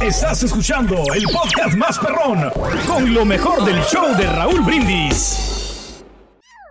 Estás escuchando el podcast más perrón con lo mejor del show de Raúl Brindis.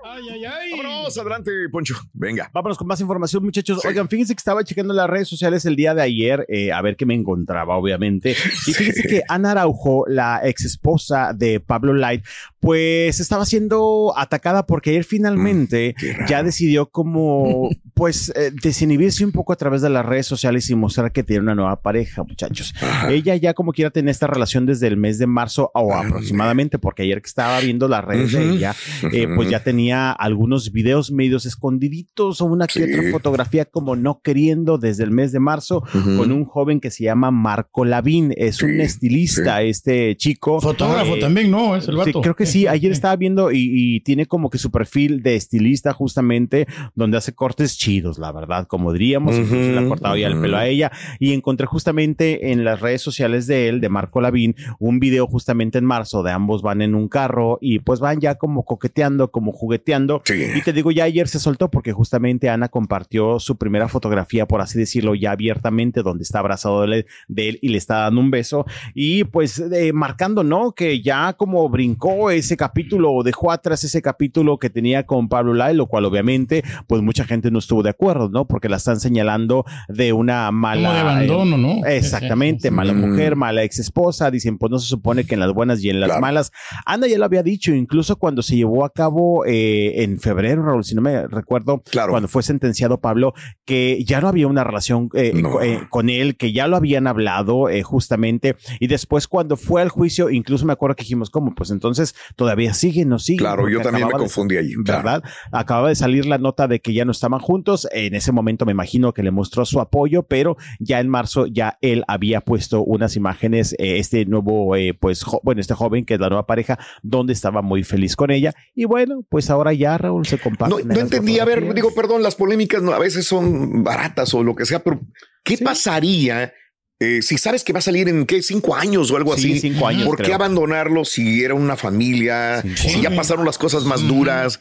Ay, ay, ay. Vámonos, adelante, Poncho. Venga. Vámonos con más información, muchachos. Oigan, fíjense que estaba checando las redes sociales el día de ayer, eh, a ver qué me encontraba, obviamente. Y fíjense que Ana Araujo, la ex esposa de Pablo Light, pues estaba siendo atacada porque ayer finalmente Mm, ya decidió como, pues, eh, desinhibirse un poco a través de las redes sociales y mostrar que tiene una nueva pareja, muchachos. Ella ya como quiera tener esta relación desde el mes de marzo o aproximadamente, porque ayer que estaba viendo las redes de ella, eh, pues ya tenía algunos videos medios escondiditos o una que Sí. otra fotografía como no queriendo desde el mes de marzo Ujú. con un joven que se llama Marco Lavín. Es un Sí, estilista, este chico. Fotógrafo Eh, también, ¿no? Es el Sí, vato. creo que sí. Ayer estaba viendo y, y tiene como que su perfil de estilista justamente donde hace cortes chidos, la verdad, como diríamos. Ujú, Incluso le ha cortado ya el pelo a ella y encontré justamente en las redes sociales de él, de Marco Lavín, un video justamente en marzo de ambos van en un carro y pues van ya como coqueteando, como jugueteando. Sí. Y te digo, ya ayer se soltó porque justamente Ana compartió su primera fotografía, por así decirlo, ya abiertamente, donde está abrazado de él, de él y le está dando un beso. Y pues eh, marcando, ¿no? Que ya como brincó ese capítulo o dejó atrás ese capítulo que tenía con Pablo Lai, lo cual obviamente, pues mucha gente no estuvo de acuerdo, ¿no? Porque la están señalando de una mala. Como de abandono, ¿no? Exactamente, mala Mm. mujer, mala ex esposa. Dicen, pues no se supone que en las buenas y en las Claro. malas. Ana ya lo había dicho, incluso cuando se llevó a cabo eh, en febrero, Raúl, si no me recuerdo, Claro. cuando fue sentenciado Pablo, que ya no había una relación eh, No. eh, con él, que ya lo habían hablado eh, justamente. Y después cuando fue al juicio, incluso me acuerdo que dijimos, ¿cómo? Pues entonces todavía sigue, no sigue. Claro, yo también me acababa de- confundí ahí. claro. ¿verdad? Acababa de salir la nota de que ya no estaban juntos. En ese momento me imagino que le mostró su apoyo, pero ya en marzo ya él había puesto unas imágenes, este nuevo, eh, pues, bueno, este joven que es la nueva pareja, donde estaba muy feliz con ella. Y bueno, pues ahora ya Raúl se No, no entendí. A ver, digo, perdón, las polémicas no, a veces son baratas o lo que sea, pero ¿qué Sí. pasaría eh, si sabes que va a salir en qué cinco años o algo Sí, así? cinco años, ¿Por qué creo. abandonarlo si era una familia? Sí. si ya pasaron las cosas más duras,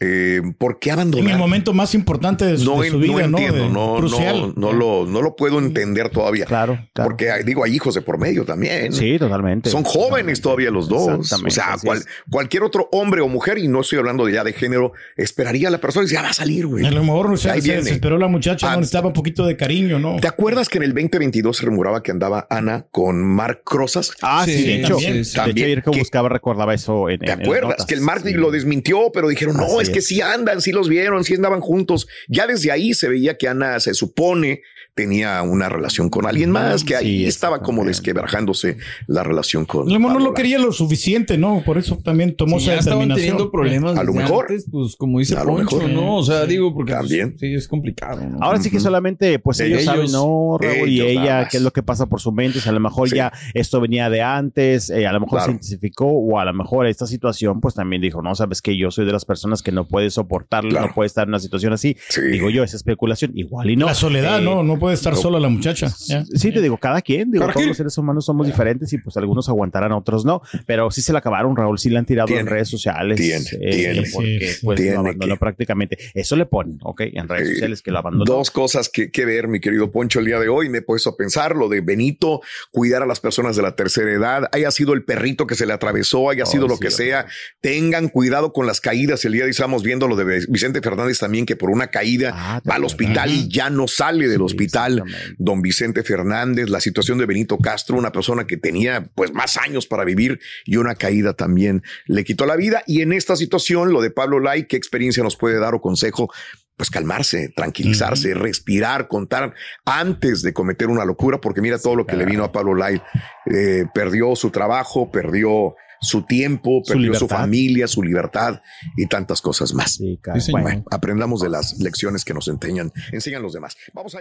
eh, ¿por qué En el abandonar? momento más importante de, su- no, de su en- no vida, ¿no? entiendo, De- no, crucial. no, no lo, no lo puedo entender todavía. Claro, claro. Porque digo, hay hijos de por medio también. Sí, totalmente. Son jóvenes todavía los dos. O sea, cual- cualquier otro hombre o mujer, y no estoy hablando ya de género, esperaría a la persona y dice, ya va a salir, güey. A lo mejor o sea, se viene. desesperó la muchacha, Ah. no necesitaba un poquito de cariño, ¿no? ¿Te acuerdas que en el 2022 se que andaba Ana con Mark Crozas? Ah, sí, Sí, de hecho. también, de sí. hecho, ayer que ¿Qué? buscaba recordaba eso en, ¿Te en- en acuerdas? notas. Que el Mark Sí. lo desmintió, pero dijeron, no, Así es que es. sí andan, sí los vieron, sí andaban juntos. Ya desde ahí se veía que Ana se supone tenía una relación con alguien más, que ahí Sí, estaba como desquebrajándose la relación con. Mejor no lo quería lo suficiente, ¿no? Por eso también tomó esa ya estaban teniendo problemas A lo mejor. antes, pues como dice A lo Poncho, mejor. ¿no? O sea, digo, porque pues, También. sí es complicado, ¿no? Ahora sí que solamente, pues ellos, Ellos- saben, ¿no, Raúl? Y ella, más. Es lo que pasa por su mente. O sea, a lo mejor Sí. ya esto venía de antes, eh, a lo mejor Claro. se intensificó, o a lo mejor esta situación, pues también dijo, no, sabes que yo soy de las personas que no puede soportarlo, Claro. no puede estar en una situación así. Sí. Digo yo, esa especulación, igual y no. La soledad, Eh, ¿no? No puede estar no. sola la muchacha. Ya. Sí, te digo, cada quien, digo, Cada todos quien. los seres humanos somos diferentes y pues algunos aguantarán, otros no, pero sí se la acabaron, Raúl, sí la han tirado Tiene. en redes sociales. Tiene, tiene. Porque Sí, pues tiene lo abandonó que- prácticamente. Eso le ponen, ¿ok? En redes sociales que lo abandonó. Dos cosas que, que ver, mi querido Poncho, el día de hoy. Me he puesto a pensar lo de Benito, cuidar a las personas de la tercera edad, haya sido el perrito que se le atravesó, haya sido lo que sea, tengan cuidado con las caídas. El día de hoy estamos viendo lo de Vicente Fernández también, que por una caída Ah, va al hospital y ya no sale del hospital. Don Vicente Fernández, la situación de Benito Castro, una persona que tenía pues más años para vivir y una caída también le quitó la vida. Y en esta situación, lo de Pablo Lai, ¿qué experiencia nos puede dar o consejo? Pues calmarse, tranquilizarse, respirar, contar antes de cometer una locura, porque mira todo lo que le vino a Pablo Lai. Eh, perdió su trabajo, perdió su tiempo, Su perdió su libertad. familia, su libertad y tantas cosas más. Sí. Sí, Bueno, aprendamos de las lecciones que nos enseñan, enseñan los demás. Vamos a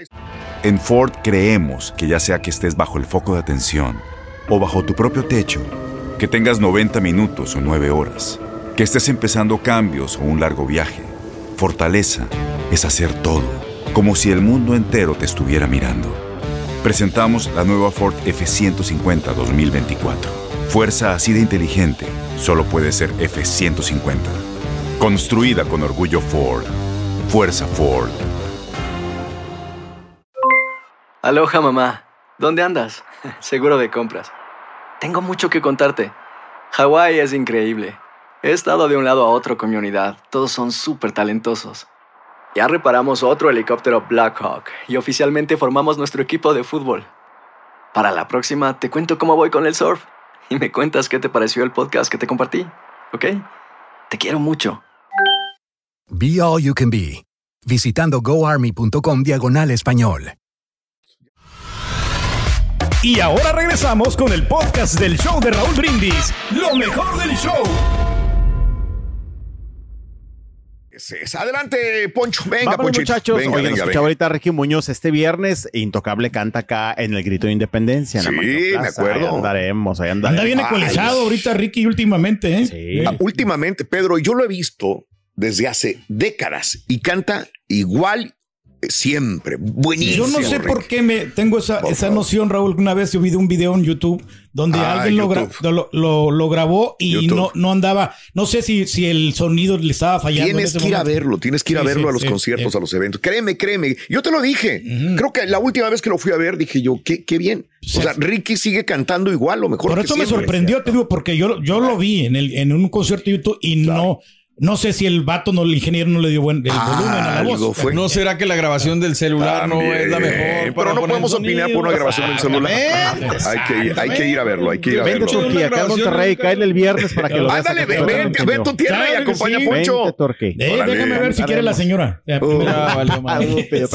En Ford creemos que ya sea que estés bajo el foco de atención o bajo tu propio techo, que tengas 90 minutos o 9 horas, que estés empezando cambios o un largo viaje, fortaleza es hacer todo, como si el mundo entero te estuviera mirando. Presentamos la nueva Ford F150 2024. Fuerza así de inteligente solo puede ser F150. Construida con orgullo Ford. Fuerza Ford. Aloha mamá, ¿dónde andas? Seguro de compras. Tengo mucho que contarte. Hawái es increíble. He estado de un lado a otro con mi unidad. Todos son súper talentosos. Ya reparamos otro helicóptero Blackhawk y oficialmente formamos nuestro equipo de fútbol. Para la próxima te cuento cómo voy con el surf y me cuentas qué te pareció el podcast que te compartí, ¿ok? Te quiero mucho. Be All You Can Be, visitando goarmy.com diagonal español. Y ahora regresamos con el podcast del show de Raúl Brindis. Lo mejor del show. Es- Adelante, Poncho. Venga, Vámonos, muchachos. Venga, Oigan, venga, ahorita Ricky Muñoz este viernes. Intocable canta acá en el grito de independencia. Sí, me acuerdo. Ahí andaremos, ahí andaremos. Anda bien Ay, ecualizado ahorita Ricky últimamente, ¿eh? Sí. Ah, últimamente, Pedro, yo lo he visto desde hace décadas y canta igual siempre. Buenísimo. Yo no sé por qué me tengo esa, esa noción, Raúl. que Una vez yo vi un video en YouTube donde Ah, alguien lo, gra- lo, lo- lo grabó y YouTube. no, no andaba. No sé si, si el sonido le estaba fallando. en Tienes que ir a verlo, tienes que ir a verlo sí, a los sí, conciertos, a los eventos. Créeme, créeme. Yo te lo dije. Creo que la última vez que lo fui a ver dije yo, qué, qué bien. O sea, Ricky sigue cantando igual, lo mejor Por que eso me sorprendió, te digo, porque yo, yo lo vi en, el, en un concierto de YouTube y no, no sé si el vato, no, el ingeniero no le dio buen el Ah, volumen a la voz. fue. ¿No será que la grabación del celular no es la mejor? También, Pero no podemos sonido? opinar por una grabación del celular. Hay que, ir- hay que ir a verlo, hay que ir a Vente. Turquía, acá en Monterrey. Cállale el viernes para que lo veas. Ándale, acá ven, en ven, Monterrey. ven tu tierra y Claro acompaña sí. a Poncho. Vente. Eh, déjame ver si quiere la señora. Uh. Es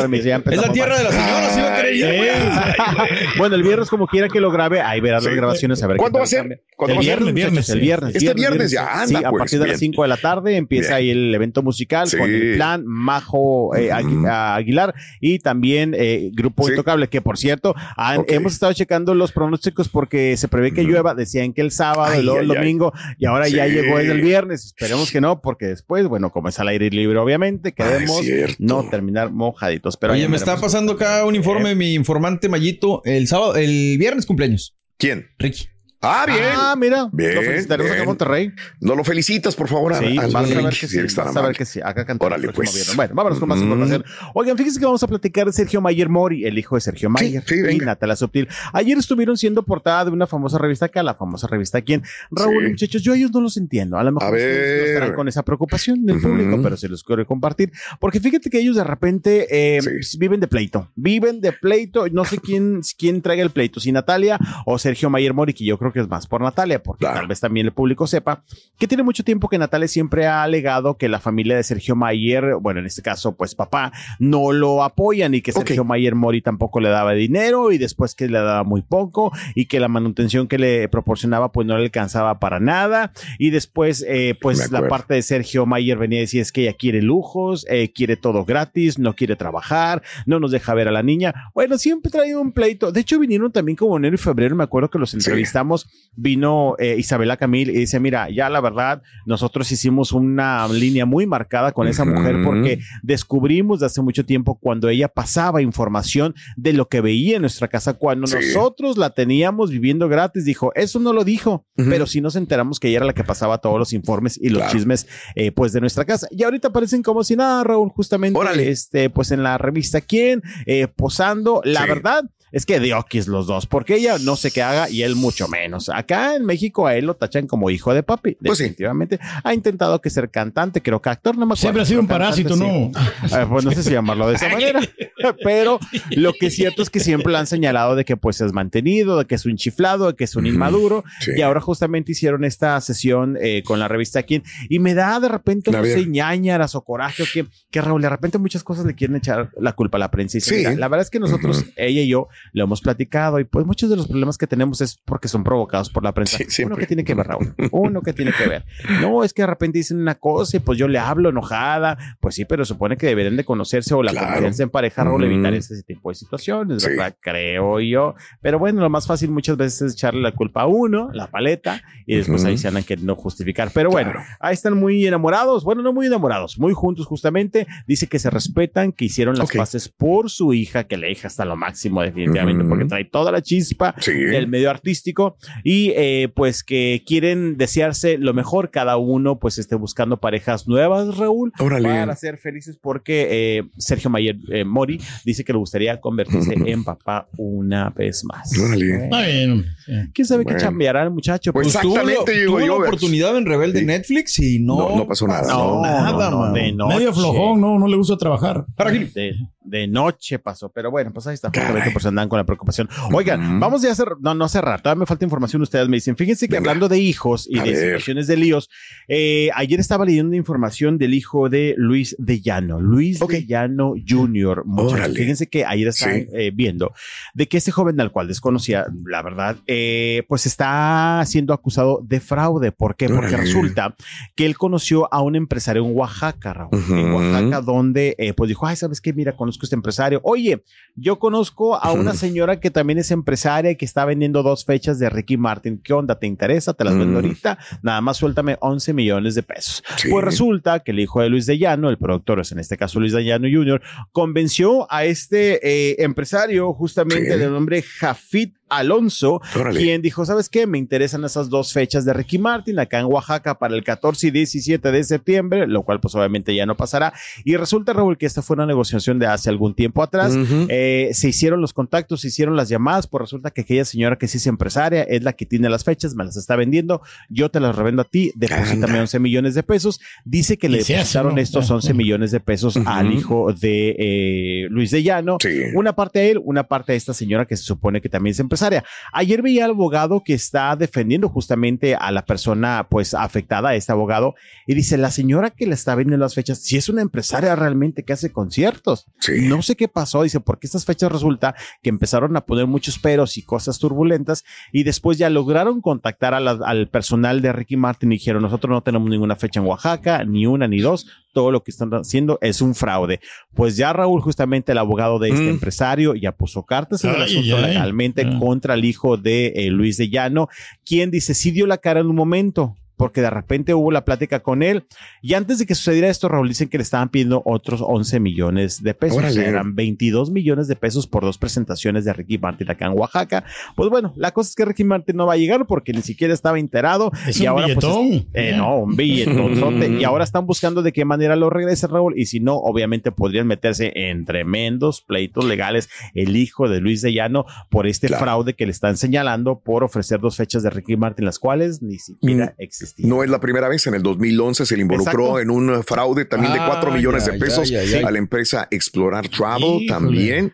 la tierra de la señora, ¿sí va a creer? Bueno, el viernes, como quiera que lo grabe, ahí verás las grabaciones. A ver ¿Cuándo va a ser? cambia. ¿Cuándo el va a ser? viernes, el viernes. Este viernes ya, anda, Sí, a pues, partir de las bien. 5 de la tarde empieza Bien. ahí el evento musical con el plan Majo eh. Aguilar y también eh, Grupo Sí. Intocable, que por cierto, han- hemos estado checando los pronósticos porque se prevé que llueva. Decían que el sábado, Ay, y luego el ay, ay. domingo, y ahora ya llegó desde el viernes. Esperemos que no, porque después, bueno, como es al aire libre, obviamente, queremos no terminar mojaditos. Pero Oye, me está pasando acá un informe, mi informante Mayito, el sábado, el viernes cumpleaños. ¿Quién? Ricky. Ah, bien. Ah, mira, Bien, lo felicitaremos acá en. Monterrey. No lo felicitas, por favor. a- Sí, vas a ver que si sí. tan Vas a ver que sí. Acá cantamos Órale, pues. viernes. Bueno, vámonos con más Mm. información. Oigan, fíjense que vamos a platicar de Sergio Mayer Mori, el hijo de Sergio Mayer sí, y venga. Natalia Subtil. Ayer estuvieron siendo portada de una famosa revista acá, la famosa revista quién. Raúl, Sí. muchachos, yo a ellos no los entiendo. A lo mejor A ustedes no estarán con esa preocupación del público, pero se los quiero compartir. Porque fíjate que ellos de repente eh, Sí. viven de pleito. Viven de pleito. No sé quién, quién traiga el pleito, si Natalia o Sergio Mayer Mori, que yo creo que es más por Natalia, porque Claro. tal vez también el público sepa que tiene mucho tiempo que Natalia siempre ha alegado que la familia de Sergio Mayer, bueno, en este caso, pues papá, no lo apoyan y que. Sergio Mayer Mori tampoco le daba dinero y después que le daba muy poco y que la manutención que le proporcionaba pues no le alcanzaba para nada y después eh, pues la parte de Sergio Mayer venía a decir es que ella quiere lujos, eh, quiere todo gratis, no quiere trabajar, no nos deja ver a la niña. Bueno, siempre traía un pleito. De hecho, vinieron también como enero y febrero, me acuerdo que los entrevistamos, vino eh, Isabela Camil y dice, mira, ya la verdad, nosotros hicimos una línea muy marcada con esa mujer porque descubrimos de hace mucho tiempo cuando ella pasaba información de lo que veía en nuestra casa, cuando Sí. nosotros la teníamos viviendo gratis, dijo, eso no lo dijo, pero sí nos enteramos que ella era la que pasaba todos los informes y los Claro. chismes eh, pues de nuestra casa. Y ahorita parecen como si nada, Raúl, justamente Órale. este, pues en la revista Quién, eh, posando. La Sí. verdad, es que diokis los dos, porque ella no sé qué haga y él mucho menos. Acá en México a él lo tachan como hijo de papi. Pues sí. Definitivamente. Ha intentado que ser cantante, creo que actor, no me acuerdo. Siempre ha sido un parásito, cantante, ¿no? sí. Eh, pues no sé si llamarlo de esa manera, pero lo que es cierto es que siempre le han señalado de que pues es mantenido, de que es un chiflado, de que es un inmaduro Sí. y ahora justamente hicieron esta sesión eh, con la revista Quién y me da de repente, no sé, ñañaras o coraje o que, que Raúl, de repente muchas cosas le quieren echar la culpa a la prensa y Sí. "Mira, la verdad es que nosotros, ella y yo, lo hemos platicado y pues muchos de los problemas que tenemos es porque son provocados por la prensa. Sí. Uno que tiene que ver, Raúl, uno que tiene que ver. No, es que de repente dicen una cosa y pues yo le hablo enojada, pues sí, pero supone que deberían de conocerse o la Claro. confianza en pareja, Raúl, Ujú. evitar ese tipo de situaciones, Sí. ¿verdad? Creo yo. Pero bueno, lo más fácil muchas veces es echarle la culpa a uno, la paleta, y después ahí se andan queriendo justificar. Pero bueno, Claro. ahí están muy enamorados, bueno, no muy enamorados, muy juntos justamente. Dice que se respetan, que hicieron las Ok. paces por su hija, que la hija está lo máximo definitivamente, porque trae toda la chispa Sí. del medio artístico y eh, pues que quieren desearse lo mejor cada uno pues esté buscando parejas nuevas Raúl Órale. para ser felices porque eh, Sergio Mayer eh, Mori dice que le gustaría convertirse en papá una vez más Está bien. quién sabe Bueno. qué chambeará el muchacho Pues Pues, tuvo, Exactamente, tuvo yo, la oportunidad en Rebelde Sí. Netflix y no, No, no pasó nada, pasó no, nada, no. Medio flojón, no, no le gusta trabajar. Para que- de, noche pasó, pero bueno, pues ahí está, justamente por si andan con la preocupación. Oigan, vamos ya a hacer, no, no cerrar, todavía me falta información, ustedes me dicen, fíjense que Venga. hablando de hijos y A de ver. situaciones de líos, eh, ayer estaba leyendo información del hijo de Luis de Llano, Luis de Llano Jr. Muchachos, fíjense que ayer están Sí. eh, viendo de que este joven al cual desconocía, la verdad, eh, pues está siendo acusado de fraude. ¿Por qué? Porque Órale. resulta que él conoció a un empresario en Oaxaca, Raúl, en. Oaxaca, donde eh, pues dijo, ay, ¿sabes qué? Mira, conozco a este empresario. Oye, yo conozco a una señora que también es empresaria y que está vendiendo dos fechas de Ricky Martin. ¿Qué onda? ¿Te interesa? Te las vendo Mm. ahorita. Nada más suéltame 11 millones de pesos. Sí. Pues resulta que el hijo de Luis de Llano, el productor es en este caso Luis de Llano Jr., convenció a este eh, empresario justamente Sí. de nombre Jafit Alonso, Órale. quien dijo, ¿sabes qué? Me interesan esas dos fechas de Ricky Martin acá en Oaxaca para el 14 y 17 de septiembre, lo cual pues obviamente ya no pasará. Y resulta, Raúl, que esta fue una negociación de hace algún tiempo atrás. Eh, se hicieron los contactos, se hicieron las llamadas, pues resulta que aquella señora que sí es empresaria es la que tiene las fechas, me las está vendiendo, yo te las revendo a ti, deposítame Anda. 11 millones de pesos. Dice que le hace, depositaron ¿no? estos Ah, 11 ah. millones de pesos al hijo de eh, Luis de Llano. Sí. Una parte a él, una parte a esta señora que se supone que también es empresaria. Ayer veía al abogado que está defendiendo justamente a la persona pues afectada, a este abogado, y dice, la señora que le está vendiendo las fechas, si es una empresaria realmente que hace conciertos. Sí. No sé qué pasó, dice, porque estas fechas resulta que empezaron a poner muchos peros y cosas turbulentas y después ya lograron contactar a la- al personal de Ricky Martin y dijeron, nosotros no tenemos ninguna fecha en Oaxaca, ni una ni dos, todo lo que están haciendo es un fraude. Pues ya Raúl, justamente el abogado de este Mm. empresario, ya puso cartas en el asunto legalmente Ah. contra el hijo de eh, Luis de Llano, quien dice, sí dio la cara en un momento, porque de repente hubo la plática con él. Y antes de que sucediera esto, Raúl dicen que le estaban pidiendo otros 11 millones de pesos. O sea, Órale. eran 22 millones de pesos por dos presentaciones de Ricky Martin acá en Oaxaca. Pues bueno, la cosa es que Ricky Martin no va a llegar porque ni siquiera estaba enterado. Es y un ahora, pues, billetón. eh, no, un billetonzote. y ahora están buscando de qué manera lo regrese, Raúl. Y si no, obviamente podrían meterse en tremendos pleitos legales el hijo de Luis de Llano por este Claro. fraude que le están señalando por ofrecer dos fechas de Ricky Martin, las cuales ni siquiera Mm, No es la primera vez. En el 2011 se le involucró Exacto. en un fraude también de 4 Ay, millones de pesos a la empresa Explorar Travel Híjole. también.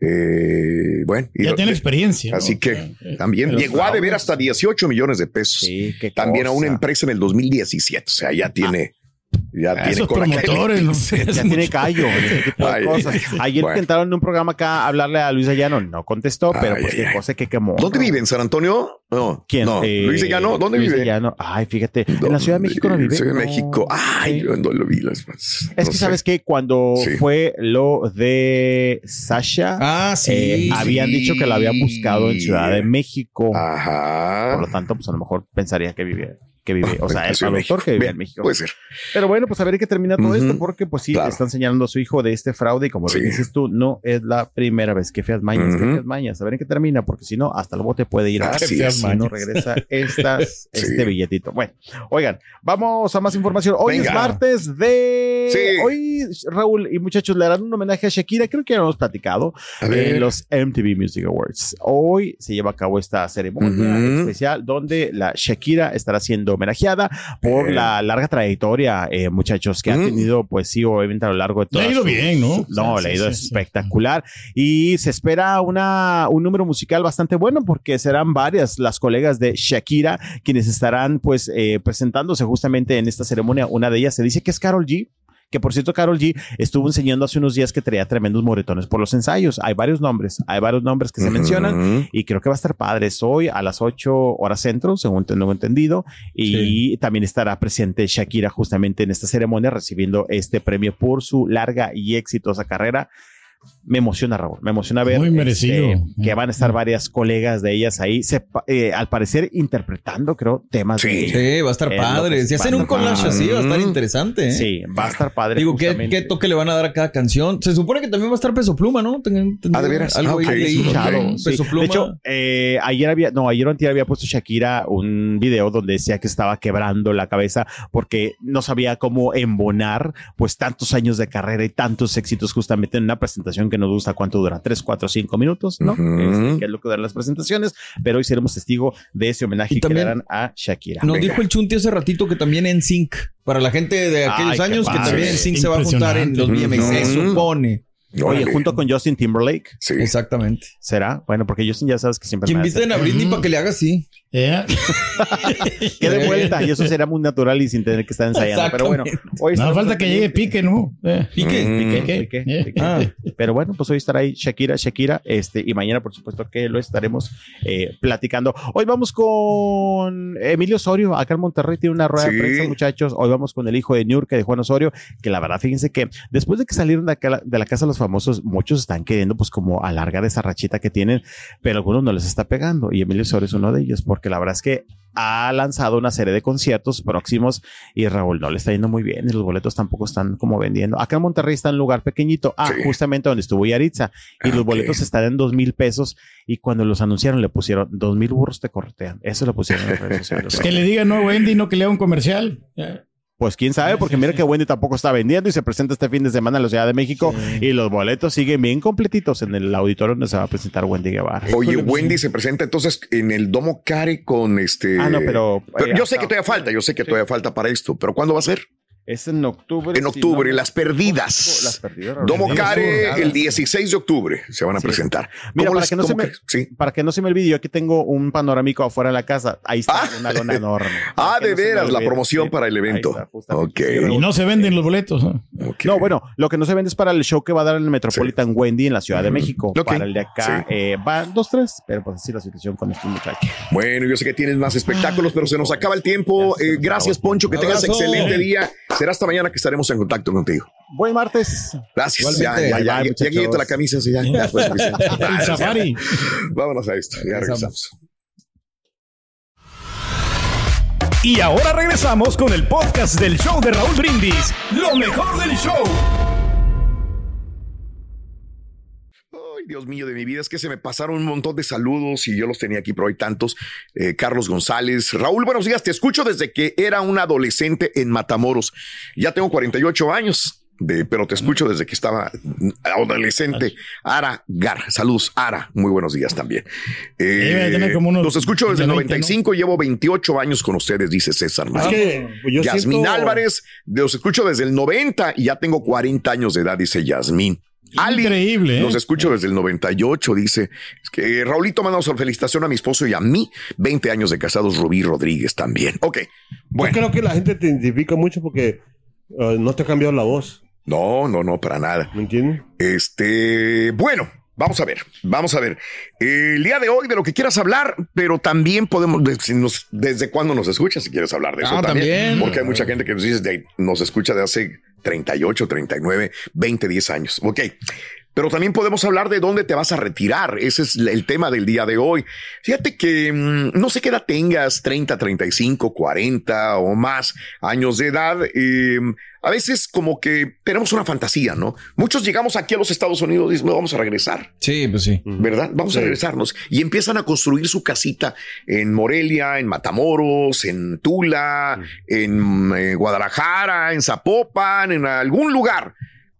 Eh, bueno, y Ya lo- tiene experiencia. ¿no? Así que también pero llegó a fraude. deber hasta 18 millones de pesos. Sí, qué También a una empresa en el 2017. O sea, ya tiene. Ya Ah, tiene Esos coraje. promotores, ¿no? ya tiene callo, ese tipo de Ay, cosas. Ayer bueno. intentaron en un programa acá hablarle a Luis Llano, no contestó, pero Ay, pues ay, qué ay. cosa que quemó. ¿Dónde vive? ¿En San Antonio? No. ¿Quién? No. Eh, Luis de Llano, ¿dónde Luis de vive? Llano. Ay, fíjate, en la Ciudad de México no vive. Ciudad de No, México. Ay, sí. yo no lo vi. Las, Es no que sé. sabes que cuando Sí. fue lo de Sasha, Ah, sí. eh, habían dicho que lo habían buscado en Ciudad de México. Ajá. Por lo tanto, pues a lo mejor pensaría que vive, que vive, o sea, el productor México. que vive Bien, en México. Puede ser. Pero bueno, pues a ver qué termina todo esto, porque pues sí, Claro. le están señalando a su hijo de este fraude y como Sí. lo dices tú, no es la primera vez que feas mañas, que Ujú. feas mañas, a ver en qué termina, porque si no, hasta el bote puede ir a Así feas es. No regresa estas, Sí. este billetito. Bueno, oigan, vamos a más información. Hoy Venga. es martes de... Sí. Hoy, Raúl y muchachos, le harán un homenaje a Shakira, creo que ya lo hemos platicado, en los MTV Music Awards. Hoy se lleva a cabo esta ceremonia especial donde la Shakira estará siendo homenajeada por Bien. la larga trayectoria, eh, muchachos, que ha Mm. tenido, pues sí, obviamente a lo largo de todo. Le ha ido bien, ¿no? No, Sí, le ha ido sí, sí. espectacular. Y se espera una, un número musical bastante bueno porque serán varias las colegas de Shakira quienes estarán, pues, eh, presentándose justamente en esta ceremonia. Una de ellas se dice que es Carol G. Que por cierto, Carol G estuvo enseñando hace unos días que traía tremendos moretones por los ensayos. Hay varios nombres, hay varios nombres que se mencionan Ujú. y creo que va a estar padre. Es hoy a las 8 horas centro, según tengo entendido. Y también estará presente Shakira justamente en esta ceremonia recibiendo este premio por su larga y exitosa carrera. Me emociona, Raúl. Me emociona ver Muy merecido. este, que van a estar varias colegas de ellas ahí, eh, al parecer interpretando, creo, temas Sí. de Sí, va a estar Es lo padre. Si hacen un collage así, va a estar interesante. ¿eh? Sí, va a estar padre. Digo, ¿qué, justamente. ¿qué toque le van a dar a cada canción? Se supone que también va a estar Peso Pluma, ¿no? Ten- ten- Ah, ¿de veras? Algo ahí ok. leí. escuchado, Ok. sí. Peso Pluma. De hecho, eh, ayer había, no, ayer o antier había puesto Shakira un video donde decía que estaba quebrando la cabeza porque no sabía cómo embonar pues tantos años de carrera y tantos éxitos justamente en una presentación que nos gusta cuánto dura, tres, cuatro, cinco minutos, ¿no? Ujú. Este, que es lo que dan las presentaciones, pero hoy seremos testigo de ese homenaje Y que le darán a Shakira. Nos Venga. dijo el Chunti hace ratito que también en Sync, para la gente de aquellos Ay, años, que también en Sync se va a juntar en los Impresionante. BMX, se supone. Oye, Órale. junto con Justin Timberlake, Sí. Exactamente. ¿será? Bueno, porque Justin ya sabes que siempre Que inviten a Britney para que le haga así. Eh, que de vuelta y eso será muy natural y sin tener que estar ensayando. Pero bueno, hoy no falta que llegue. Pique, ¿no? Eh, Pique. Mm. Pique. Piqué. Piqué, Ah. Pero bueno, pues hoy estará ahí Shakira, Shakira, este, y mañana, por supuesto, que lo estaremos eh, platicando. Hoy vamos con Emilio Osorio, acá en Monterrey tiene una rueda Sí. de prensa, muchachos. Hoy vamos con el hijo de Niurka, de Juan Osorio, que la verdad, fíjense que después de que salieron de, acá- de la casa de los famosos, muchos están queriendo, pues, como alargar esa rachita que tienen, pero algunos no les está pegando. Y Emilio Osorio es uno de ellos, porque la verdad es que ha lanzado una serie de conciertos próximos y Raúl no le está yendo muy bien y los boletos tampoco están como vendiendo. Acá en Monterrey está en un lugar pequeñito, ah, Sí. justamente donde estuvo Yaritza y los boletos están en dos mil pesos y cuando los anunciaron le pusieron dos mil burros te corretean. Eso lo pusieron en las redes sociales. Que le diga no Wendy, no que le haga un comercial. Pues quién sabe, porque mira que Wendy tampoco está vendiendo y se presenta este fin de semana en la Ciudad de México y los boletos siguen bien completitos en el auditorio donde se va a presentar Wendy Guevara. Oye, Wendy se presenta entonces en el Domo Care con este. Ah, no, pero- eh, yo sé hasta- que todavía falta, yo sé que todavía falta para esto, pero ¿cuándo va a ser? Es en octubre. En si octubre, no Las Perdidas. Las perdidas. Domo Care el 16 de octubre se van a Sí. presentar. Mira, ¿Cómo para las- que no se me- sí. Para que no se me olvide, yo aquí tengo un panorámico afuera de la casa. Ahí está Ah. una lona enorme. Ah, Para de no veras, la promoción Sí, para el evento. está, justamente. Ok. Sí, Raúl. Y no se venden los boletos. ¿no? Ok. No, bueno, lo que no se vende es para el show que va a dar en el Metropolitan Wendy en la Ciudad de México. Ok. Para el de acá Sí. eh, van dos, tres, pero pues así la situación con estos muchachos. Bueno, yo sé que tienes más espectáculos, pero se nos acaba el tiempo. Eh, gracias. Poncho. Que tengas excelente día. Será hasta mañana que estaremos en contacto contigo. Buen martes. Gracias. Ya, Igualmente. ya, ya, Bye, ya, la camisa. sí, ya, ya fue suficiente. El safari. Vámonos a esto. Ya regresamos. Y ahora regresamos con el podcast del show de Raúl Brindis. Lo mejor del show. Ay, Dios mío de mi vida, es que se me pasaron un montón de saludos y yo los tenía aquí, pero hay tantos. Eh, Carlos González, Raúl, buenos días, te escucho desde que era un adolescente en Matamoros. Ya tengo 48 años. De, pero te escucho desde que estaba adolescente. Ara Gar, saludos, Ara, muy buenos días también. Eh, como unos los escucho desde el 20, 95, llevo 28 años con ustedes, dice César. Es que yo Yasmín siento- Álvarez, los escucho desde el 90 y ya tengo 40 años de edad, dice Yasmín. Ali, Increíble, ¿eh? los escucho desde el 98, dice. Es que eh, Raulito mandamos felicitación a mi esposo y a mí. 20 años de casados, Rubí Rodríguez también. Ok, bueno. Yo creo que la gente te identifica mucho porque eh, no te ha cambiado la voz, No, no, no, para nada. ¿me entiendes? Este, bueno, vamos a ver, vamos a ver. El día de hoy de lo que quieras hablar, pero también podemos, desde cuándo nos escuchas, si quieres hablar de eso Ah, también. también. Porque hay mucha gente que nos dice, de- nos escucha de hace 38, 39, 20, 10 años. Ok. Pero también podemos hablar de dónde te vas a retirar. Ese es el tema del día de hoy. Fíjate que mm, no sé qué edad tengas, 30, 35, 40 o más años de edad. eh, a veces como que tenemos una fantasía, ¿no? Muchos llegamos aquí a los Estados Unidos y dicen, "No, vamos a regresar. Sí, pues sí. ¿verdad? Vamos a regresarnos. Y empiezan a construir su casita en Morelia, en Matamoros, en Tula, en eh, Guadalajara, en Zapopan, en algún lugar.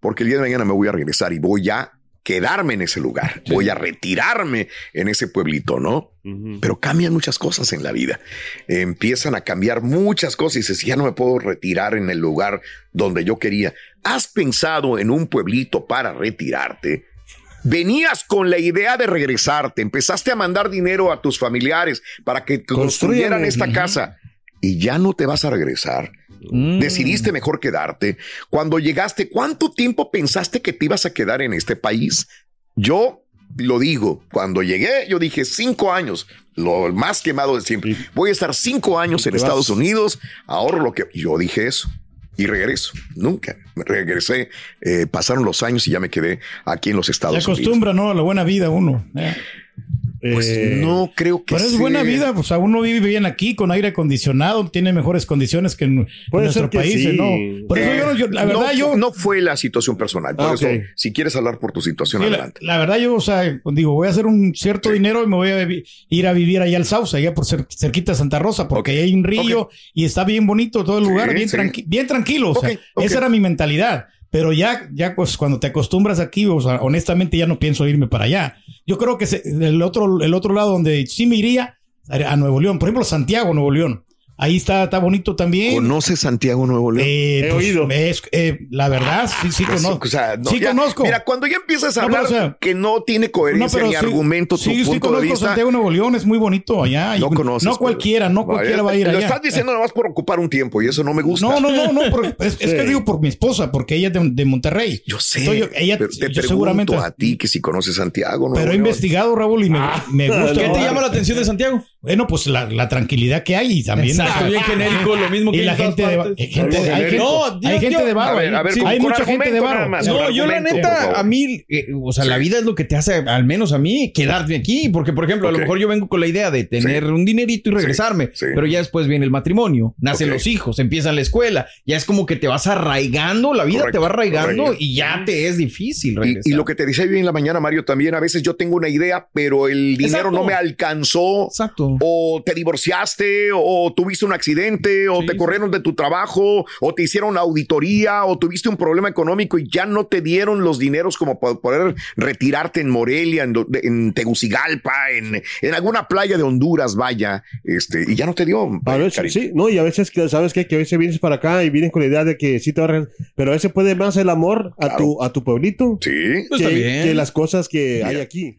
Porque el día de mañana me voy a regresar y voy a quedarme en ese lugar. Voy a retirarme en ese pueblito, ¿no? Pero cambian muchas cosas en la vida. Empiezan a cambiar muchas cosas y dices, ya no me puedo retirar en el lugar donde yo quería. ¿Has pensado en un pueblito para retirarte? Venías con la idea de regresarte, empezaste a mandar dinero a tus familiares para que construyeran esta casa y ya no te vas a regresar. Decidiste mejor quedarte. Cuando llegaste, ¿cuánto tiempo pensaste que te ibas a quedar en este país? Yo lo digo, cuando llegué, yo dije cinco años, lo más quemado de siempre. Voy a estar cinco años en vas. Estados Unidos, ahorro lo que yo dije eso. Y regreso. Nunca. Regresé. eh, pasaron los años y ya me quedé aquí en los Se Estados Unidos. acostumbra, ¿no? A la buena vida uno. eh. Pues Eh, no creo que Pero es sea. buena vida, o sea, uno vive bien aquí con aire acondicionado, tiene mejores condiciones que en, nuestro país, sí. ¿no? Por eso Eh, yo, yo- la no verdad, fu- yo, no fue la situación personal. Por Ah, eso, si quieres hablar por tu situación, sí, adelante. la verdad, yo, o sea, digo, voy a hacer un cierto dinero y me voy a ir a vivir allá al Sauce, allá por cer- cerquita de Santa Rosa, porque Ok, ahí hay un río y está bien bonito todo el Sí, lugar, bien, sí. tranqui- bien tranquilo, o sea, esa era mi mentalidad. Pero ya, ya pues cuando te acostumbras aquí, o sea, honestamente ya no pienso irme para allá. Yo creo que el otro, el otro lado donde sí me iría a Nuevo León, por ejemplo, Santiago, Nuevo León. Ahí está, está bonito también. ¿Conoces Santiago Nuevo León? Eh, He pues, oído. es- eh, la verdad, sí, sí Pues, conozco. o sea, no, sí ya- conozco. Mira, cuando ya empiezas a No, hablar o sea, que no tiene coherencia ni sí- argumento tu sí, sí de conozco vista. Santiago Nuevo León, es muy bonito allá. No Y- conoces. No pero- cualquiera, no Vaya, cualquiera va a ir Lo allá. estás diciendo nomás por ocupar un tiempo y eso no me gusta. No, no, no, no, por- es, es que Sí. digo por mi esposa, porque ella es de, de Monterrey. Yo sé. Entonces, yo- ella, pero te yo pregunto seguramente. a ti que si conoces Santiago Nuevo Pero he León. investigado, Raúl, y me, me gusta. ¿Qué te ¿no? llama la atención de Santiago? Bueno, pues la, la tranquilidad que hay y también. Exacto, bien genérico, lo mismo que Y la gente de, partes. gente, hay gente, genérico. hay No, gente yo- de A barro. ver, a ver, Sí, con- hay mucha gente de barro. más. No, yo la neta, a mí, eh, o sea, la vida es lo que te hace, al menos a mí, quedarme aquí. Porque, por ejemplo, a lo mejor yo vengo con la idea de tener Sí. un dinerito y regresarme. sí. Pero ya después viene el matrimonio, nacen los hijos, empiezan la escuela. Ya es como que te vas arraigando, la vida Correcto, te va arraigando correcto. y ya te es difícil regresar. Y, y lo que te decía yo en la mañana, Mario, también a veces yo tengo una idea, pero el dinero Exacto. no me alcanzó. Exacto. O te divorciaste, o tuviste un accidente, o Sí, te sí. corrieron de tu trabajo, o te hicieron auditoría, o tuviste un problema económico y ya no te dieron los dineros como para poder retirarte en Morelia, en, en Tegucigalpa, en, en alguna playa de Honduras, vaya, este, y ya no te dio. A veces, sí, no, y a veces, que ¿sabes qué? Que a veces vienes para acá y vienes con la idea de que sí te va a pero a veces puede más el amor a Claro. tu, a tu pueblito Sí. Pues que, que las cosas que hay aquí.